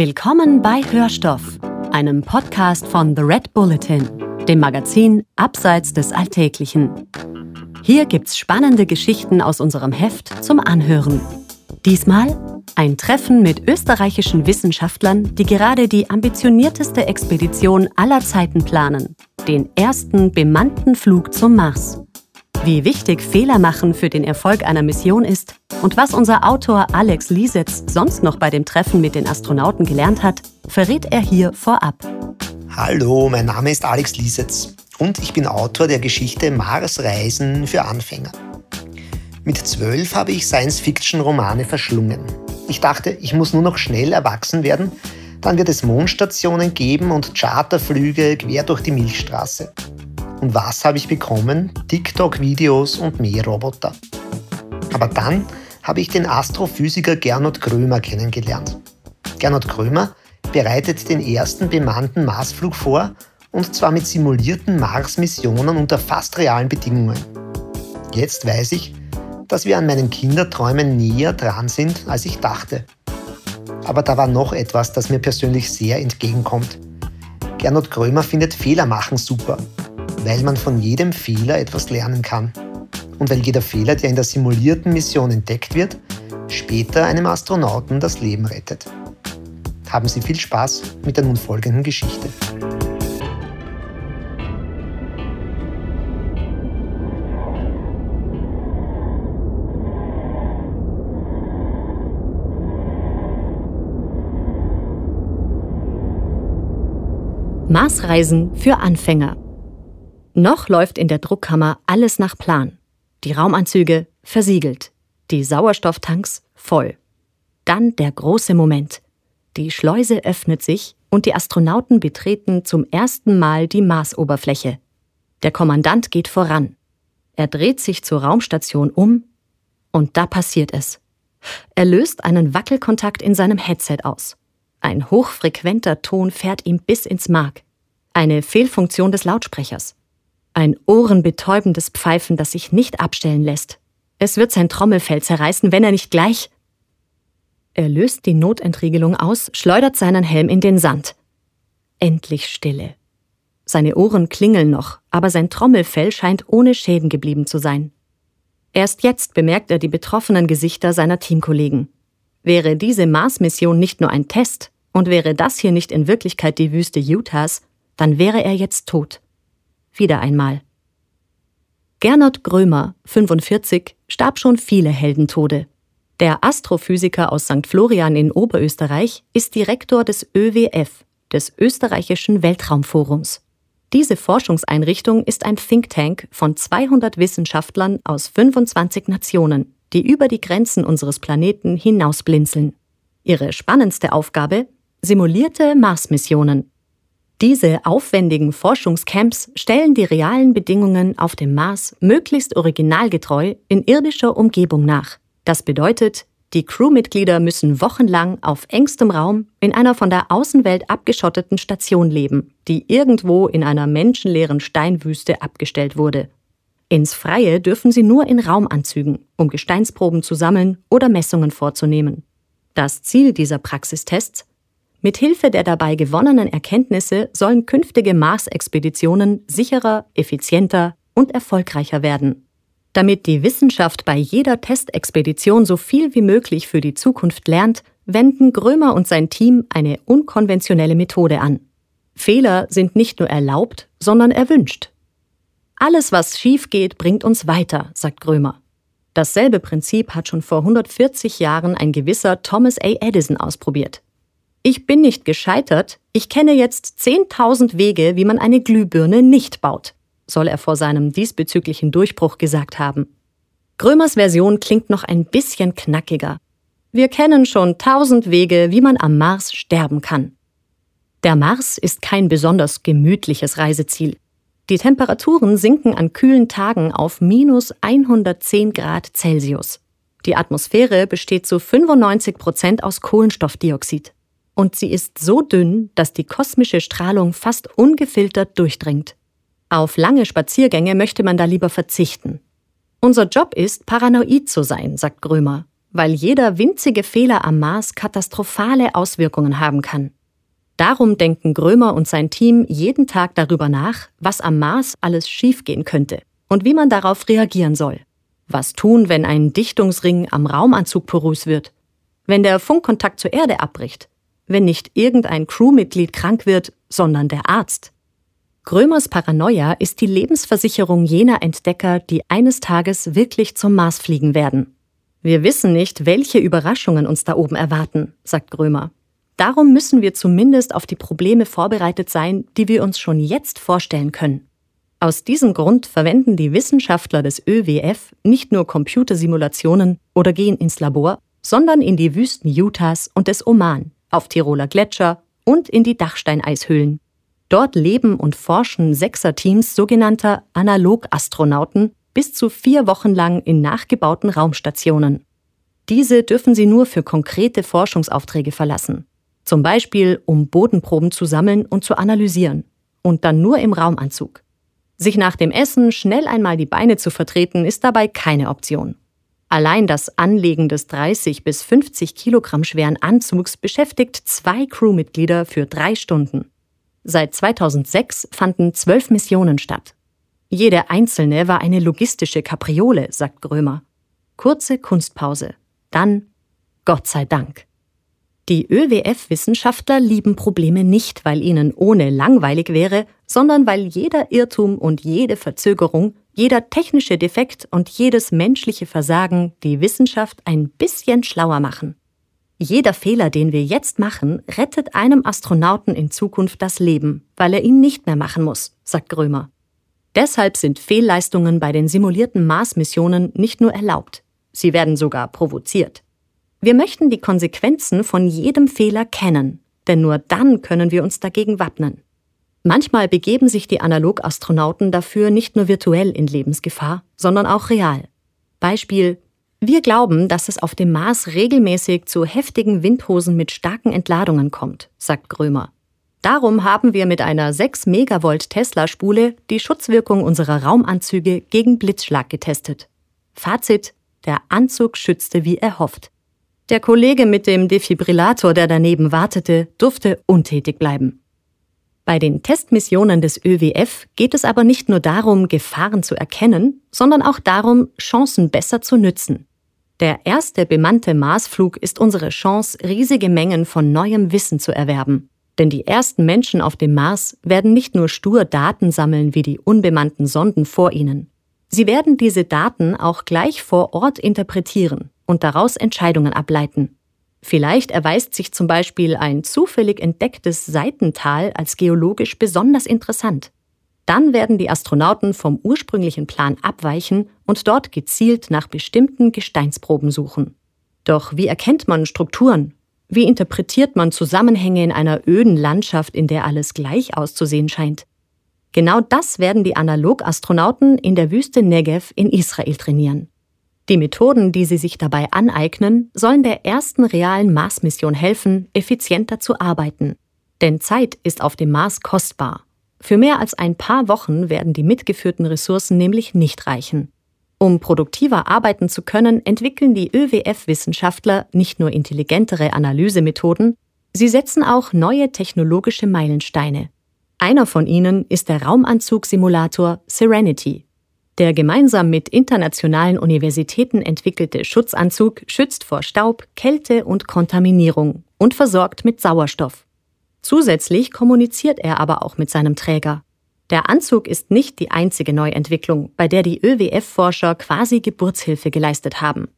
Willkommen bei Hörstoff, einem Podcast von The Red Bulletin, dem Magazin Abseits des Alltäglichen. Hier gibt's spannende Geschichten aus unserem Heft zum Anhören. Diesmal ein Treffen mit österreichischen Wissenschaftlern, die gerade die ambitionierteste Expedition aller Zeiten planen, den ersten bemannten Flug zum Mars. Wie wichtig Fehler machen für den Erfolg einer Mission ist und was unser Autor Alex Liesetz sonst noch bei dem Treffen mit den Astronauten gelernt hat, verrät er hier vorab. Hallo, mein Name ist Alex Liesetz und ich bin Autor der Geschichte Marsreisen für Anfänger. Mit zwölf habe ich Science-Fiction-Romane verschlungen. Ich dachte, ich muss nur noch schnell erwachsen werden, dann wird es Mondstationen geben und Charterflüge quer durch die Milchstraße. Und was habe ich bekommen? TikTok-Videos und Mähroboter. Aber dann habe ich den Astrophysiker Gernot Krömer kennengelernt. Gernot Krömer bereitet den ersten bemannten Marsflug vor und zwar mit simulierten Mars-Missionen unter fast realen Bedingungen. Jetzt weiß ich, dass wir an meinen Kinderträumen näher dran sind, als ich dachte. Aber da war noch etwas, das mir persönlich sehr entgegenkommt. Gernot Krömer findet Fehler machen super weil man von jedem Fehler etwas lernen kann. Und weil jeder Fehler, der in der simulierten Mission entdeckt wird, später einem Astronauten das Leben rettet. Haben Sie viel Spaß mit der nun folgenden Geschichte. Marsreisen für Anfänger noch läuft in der Druckkammer alles nach Plan. Die Raumanzüge versiegelt, die Sauerstofftanks voll. Dann der große Moment. Die Schleuse öffnet sich und die Astronauten betreten zum ersten Mal die Marsoberfläche. Der Kommandant geht voran. Er dreht sich zur Raumstation um und da passiert es. Er löst einen Wackelkontakt in seinem Headset aus. Ein hochfrequenter Ton fährt ihm bis ins Mark. Eine Fehlfunktion des Lautsprechers. Ein ohrenbetäubendes Pfeifen, das sich nicht abstellen lässt. Es wird sein Trommelfell zerreißen, wenn er nicht gleich. Er löst die Notentriegelung aus, schleudert seinen Helm in den Sand. Endlich Stille. Seine Ohren klingeln noch, aber sein Trommelfell scheint ohne Schäden geblieben zu sein. Erst jetzt bemerkt er die betroffenen Gesichter seiner Teamkollegen. Wäre diese Mars-Mission nicht nur ein Test und wäre das hier nicht in Wirklichkeit die Wüste Utahs, dann wäre er jetzt tot wieder einmal. Gernot Grömer, 45, starb schon viele Heldentode. Der Astrophysiker aus St. Florian in Oberösterreich ist Direktor des ÖWF, des Österreichischen Weltraumforums. Diese Forschungseinrichtung ist ein Think Tank von 200 Wissenschaftlern aus 25 Nationen, die über die Grenzen unseres Planeten hinausblinzeln. Ihre spannendste Aufgabe? Simulierte Mars-Missionen. Diese aufwendigen Forschungscamps stellen die realen Bedingungen auf dem Mars möglichst originalgetreu in irdischer Umgebung nach. Das bedeutet, die Crewmitglieder müssen wochenlang auf engstem Raum in einer von der Außenwelt abgeschotteten Station leben, die irgendwo in einer menschenleeren Steinwüste abgestellt wurde. Ins Freie dürfen sie nur in Raumanzügen, um Gesteinsproben zu sammeln oder Messungen vorzunehmen. Das Ziel dieser Praxistests mit Hilfe der dabei gewonnenen Erkenntnisse sollen künftige Mars-Expeditionen sicherer, effizienter und erfolgreicher werden. Damit die Wissenschaft bei jeder Testexpedition so viel wie möglich für die Zukunft lernt, wenden Grömer und sein Team eine unkonventionelle Methode an. Fehler sind nicht nur erlaubt, sondern erwünscht. Alles, was schief geht, bringt uns weiter, sagt Grömer. Dasselbe Prinzip hat schon vor 140 Jahren ein gewisser Thomas A. Edison ausprobiert. Ich bin nicht gescheitert, ich kenne jetzt 10.000 Wege, wie man eine Glühbirne nicht baut, soll er vor seinem diesbezüglichen Durchbruch gesagt haben. Grömers Version klingt noch ein bisschen knackiger. Wir kennen schon tausend Wege, wie man am Mars sterben kann. Der Mars ist kein besonders gemütliches Reiseziel. Die Temperaturen sinken an kühlen Tagen auf minus 110 Grad Celsius. Die Atmosphäre besteht zu 95 Prozent aus Kohlenstoffdioxid und sie ist so dünn, dass die kosmische Strahlung fast ungefiltert durchdringt. Auf lange Spaziergänge möchte man da lieber verzichten. Unser Job ist, paranoid zu sein, sagt Grömer. weil jeder winzige Fehler am Mars katastrophale Auswirkungen haben kann. Darum denken Grömer und sein Team jeden Tag darüber nach, was am Mars alles schiefgehen könnte und wie man darauf reagieren soll. Was tun, wenn ein Dichtungsring am Raumanzug porös wird? Wenn der Funkkontakt zur Erde abbricht? Wenn nicht irgendein Crewmitglied krank wird, sondern der Arzt? Grömers Paranoia ist die Lebensversicherung jener Entdecker, die eines Tages wirklich zum Mars fliegen werden. Wir wissen nicht, welche Überraschungen uns da oben erwarten, sagt Grömer. Darum müssen wir zumindest auf die Probleme vorbereitet sein, die wir uns schon jetzt vorstellen können. Aus diesem Grund verwenden die Wissenschaftler des ÖWF nicht nur Computersimulationen oder gehen ins Labor, sondern in die Wüsten Utahs und des Oman, auf Tiroler Gletscher und in die Dachsteineishöhlen. Dort leben und forschen Sechser-Teams sogenannter Analogastronauten bis zu vier Wochen lang in nachgebauten Raumstationen. Diese dürfen sie nur für konkrete Forschungsaufträge verlassen. Zum Beispiel, um Bodenproben zu sammeln und zu analysieren. Und dann nur im Raumanzug. Sich nach dem Essen schnell einmal die Beine zu vertreten, ist dabei keine Option. Allein das Anlegen des 30 bis 50 Kilogramm schweren Anzugs beschäftigt zwei Crewmitglieder für drei Stunden. Seit 2006 fanden zwölf Missionen statt. Jede einzelne war eine logistische Kapriole, sagt Grömer. Kurze Kunstpause. Dann Gott sei Dank. Die ÖWF-Wissenschaftler lieben Probleme nicht, weil ihnen ohne langweilig wäre, sondern weil jeder Irrtum und jede Verzögerung, jeder technische Defekt und jedes menschliche Versagen die Wissenschaft ein bisschen schlauer machen. Jeder Fehler, den wir jetzt machen, rettet einem Astronauten in Zukunft das Leben, weil er ihn nicht mehr machen muss, sagt Grömer. Deshalb sind Fehlleistungen bei den simulierten Mars-Missionen nicht nur erlaubt, sie werden sogar provoziert. Wir möchten die Konsequenzen von jedem Fehler kennen, denn nur dann können wir uns dagegen wappnen. Manchmal begeben sich die Analogastronauten dafür nicht nur virtuell in Lebensgefahr, sondern auch real. Beispiel Wir glauben, dass es auf dem Mars regelmäßig zu heftigen Windhosen mit starken Entladungen kommt, sagt Grömer. Darum haben wir mit einer 6 Megavolt Tesla-Spule die Schutzwirkung unserer Raumanzüge gegen Blitzschlag getestet. Fazit, der Anzug schützte wie erhofft. Der Kollege mit dem Defibrillator, der daneben wartete, durfte untätig bleiben. Bei den Testmissionen des ÖWF geht es aber nicht nur darum, Gefahren zu erkennen, sondern auch darum, Chancen besser zu nützen. Der erste bemannte Marsflug ist unsere Chance, riesige Mengen von neuem Wissen zu erwerben. Denn die ersten Menschen auf dem Mars werden nicht nur stur Daten sammeln wie die unbemannten Sonden vor ihnen. Sie werden diese Daten auch gleich vor Ort interpretieren und daraus Entscheidungen ableiten. Vielleicht erweist sich zum Beispiel ein zufällig entdecktes Seitental als geologisch besonders interessant. Dann werden die Astronauten vom ursprünglichen Plan abweichen und dort gezielt nach bestimmten Gesteinsproben suchen. Doch wie erkennt man Strukturen? Wie interpretiert man Zusammenhänge in einer öden Landschaft, in der alles gleich auszusehen scheint? Genau das werden die Analogastronauten in der Wüste Negev in Israel trainieren. Die Methoden, die sie sich dabei aneignen, sollen der ersten realen Mars-Mission helfen, effizienter zu arbeiten. Denn Zeit ist auf dem Mars kostbar. Für mehr als ein paar Wochen werden die mitgeführten Ressourcen nämlich nicht reichen. Um produktiver arbeiten zu können, entwickeln die ÖWF-Wissenschaftler nicht nur intelligentere Analysemethoden, sie setzen auch neue technologische Meilensteine. Einer von ihnen ist der Raumanzugsimulator Serenity, der gemeinsam mit internationalen Universitäten entwickelte Schutzanzug schützt vor Staub, Kälte und Kontaminierung und versorgt mit Sauerstoff. Zusätzlich kommuniziert er aber auch mit seinem Träger. Der Anzug ist nicht die einzige Neuentwicklung, bei der die ÖWF-Forscher quasi Geburtshilfe geleistet haben.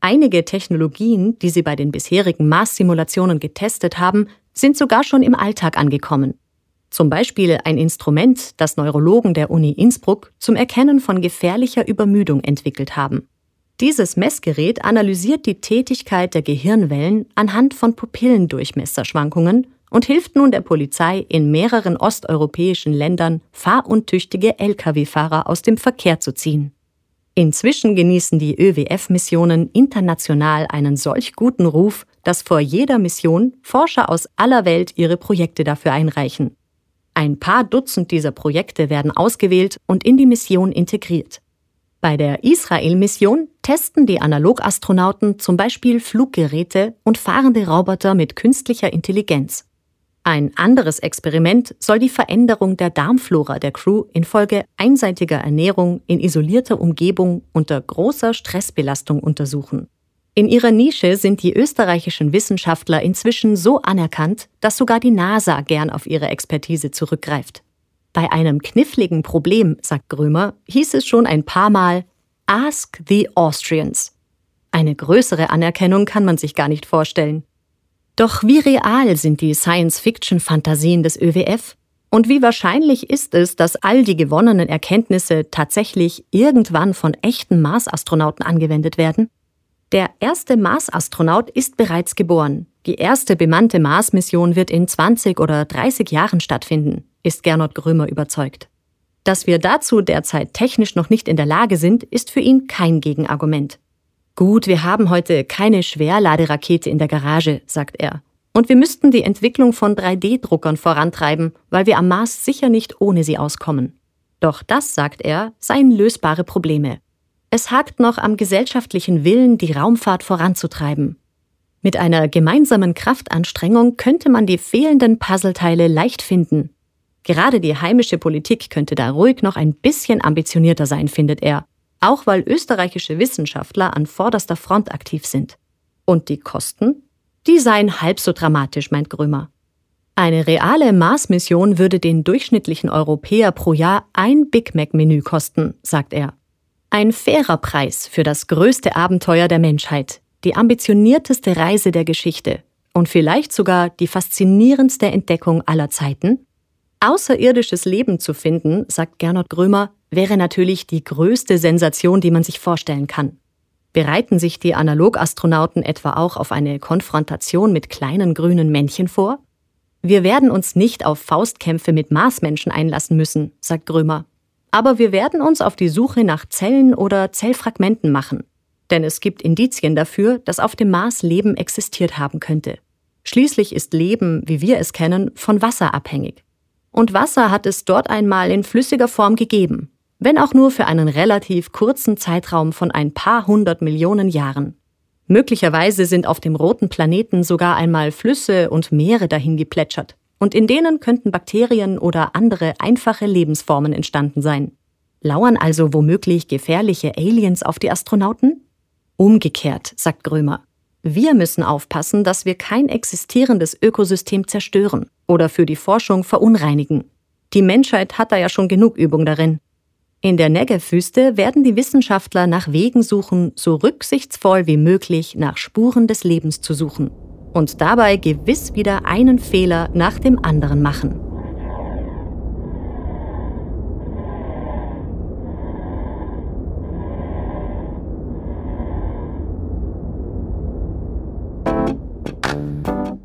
Einige Technologien, die sie bei den bisherigen Mars-Simulationen getestet haben, sind sogar schon im Alltag angekommen. Zum Beispiel ein Instrument, das Neurologen der Uni Innsbruck zum Erkennen von gefährlicher Übermüdung entwickelt haben. Dieses Messgerät analysiert die Tätigkeit der Gehirnwellen anhand von Pupillendurchmesserschwankungen und hilft nun der Polizei in mehreren osteuropäischen Ländern fahruntüchtige Lkw-Fahrer aus dem Verkehr zu ziehen. Inzwischen genießen die ÖWF-Missionen international einen solch guten Ruf, dass vor jeder Mission Forscher aus aller Welt ihre Projekte dafür einreichen. Ein paar Dutzend dieser Projekte werden ausgewählt und in die Mission integriert. Bei der Israel-Mission, testen die Analogastronauten zum Beispiel Fluggeräte und fahrende Roboter mit künstlicher Intelligenz. Ein anderes Experiment soll die Veränderung der Darmflora der Crew infolge einseitiger Ernährung in isolierter Umgebung unter großer Stressbelastung untersuchen. In ihrer Nische sind die österreichischen Wissenschaftler inzwischen so anerkannt, dass sogar die NASA gern auf ihre Expertise zurückgreift. Bei einem kniffligen Problem, sagt Grömer, hieß es schon ein paar Mal Ask the Austrians. Eine größere Anerkennung kann man sich gar nicht vorstellen. Doch wie real sind die Science-Fiction-Fantasien des ÖWF? Und wie wahrscheinlich ist es, dass all die gewonnenen Erkenntnisse tatsächlich irgendwann von echten Mars-Astronauten angewendet werden? Der erste Mars-Astronaut ist bereits geboren. Die erste bemannte Mars-Mission wird in 20 oder 30 Jahren stattfinden, ist Gernot Grömer überzeugt. Dass wir dazu derzeit technisch noch nicht in der Lage sind, ist für ihn kein Gegenargument. Gut, wir haben heute keine Schwerladerakete in der Garage, sagt er. Und wir müssten die Entwicklung von 3D-Druckern vorantreiben, weil wir am Mars sicher nicht ohne sie auskommen. Doch das, sagt er, seien lösbare Probleme. Es hakt noch am gesellschaftlichen Willen, die Raumfahrt voranzutreiben. Mit einer gemeinsamen Kraftanstrengung könnte man die fehlenden Puzzleteile leicht finden. Gerade die heimische Politik könnte da ruhig noch ein bisschen ambitionierter sein, findet er auch weil österreichische Wissenschaftler an vorderster Front aktiv sind. Und die Kosten? Die seien halb so dramatisch, meint Grömer. Eine reale Mars-Mission würde den durchschnittlichen Europäer pro Jahr ein Big Mac-Menü kosten, sagt er. Ein fairer Preis für das größte Abenteuer der Menschheit, die ambitionierteste Reise der Geschichte und vielleicht sogar die faszinierendste Entdeckung aller Zeiten? Außerirdisches Leben zu finden, sagt Gernot Grömer, wäre natürlich die größte Sensation, die man sich vorstellen kann. Bereiten sich die Analogastronauten etwa auch auf eine Konfrontation mit kleinen grünen Männchen vor? Wir werden uns nicht auf Faustkämpfe mit Marsmenschen einlassen müssen, sagt Grömer. Aber wir werden uns auf die Suche nach Zellen oder Zellfragmenten machen. Denn es gibt Indizien dafür, dass auf dem Mars Leben existiert haben könnte. Schließlich ist Leben, wie wir es kennen, von Wasser abhängig. Und Wasser hat es dort einmal in flüssiger Form gegeben, wenn auch nur für einen relativ kurzen Zeitraum von ein paar hundert Millionen Jahren. Möglicherweise sind auf dem roten Planeten sogar einmal Flüsse und Meere dahin geplätschert, und in denen könnten Bakterien oder andere einfache Lebensformen entstanden sein. Lauern also womöglich gefährliche Aliens auf die Astronauten? Umgekehrt, sagt Grömer. Wir müssen aufpassen, dass wir kein existierendes Ökosystem zerstören oder für die Forschung verunreinigen. Die Menschheit hat da ja schon genug Übung darin. In der Negev-Wüste werden die Wissenschaftler nach Wegen suchen, so rücksichtsvoll wie möglich nach Spuren des Lebens zu suchen und dabei gewiss wieder einen Fehler nach dem anderen machen.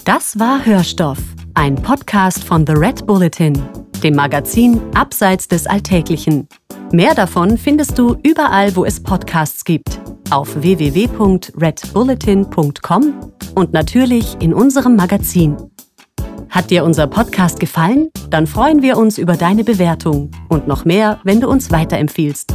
Das war Hörstoff, ein Podcast von The Red Bulletin, dem Magazin Abseits des Alltäglichen. Mehr davon findest du überall, wo es Podcasts gibt, auf www.redbulletin.com und natürlich in unserem Magazin. Hat dir unser Podcast gefallen? Dann freuen wir uns über deine Bewertung und noch mehr, wenn du uns weiterempfiehlst.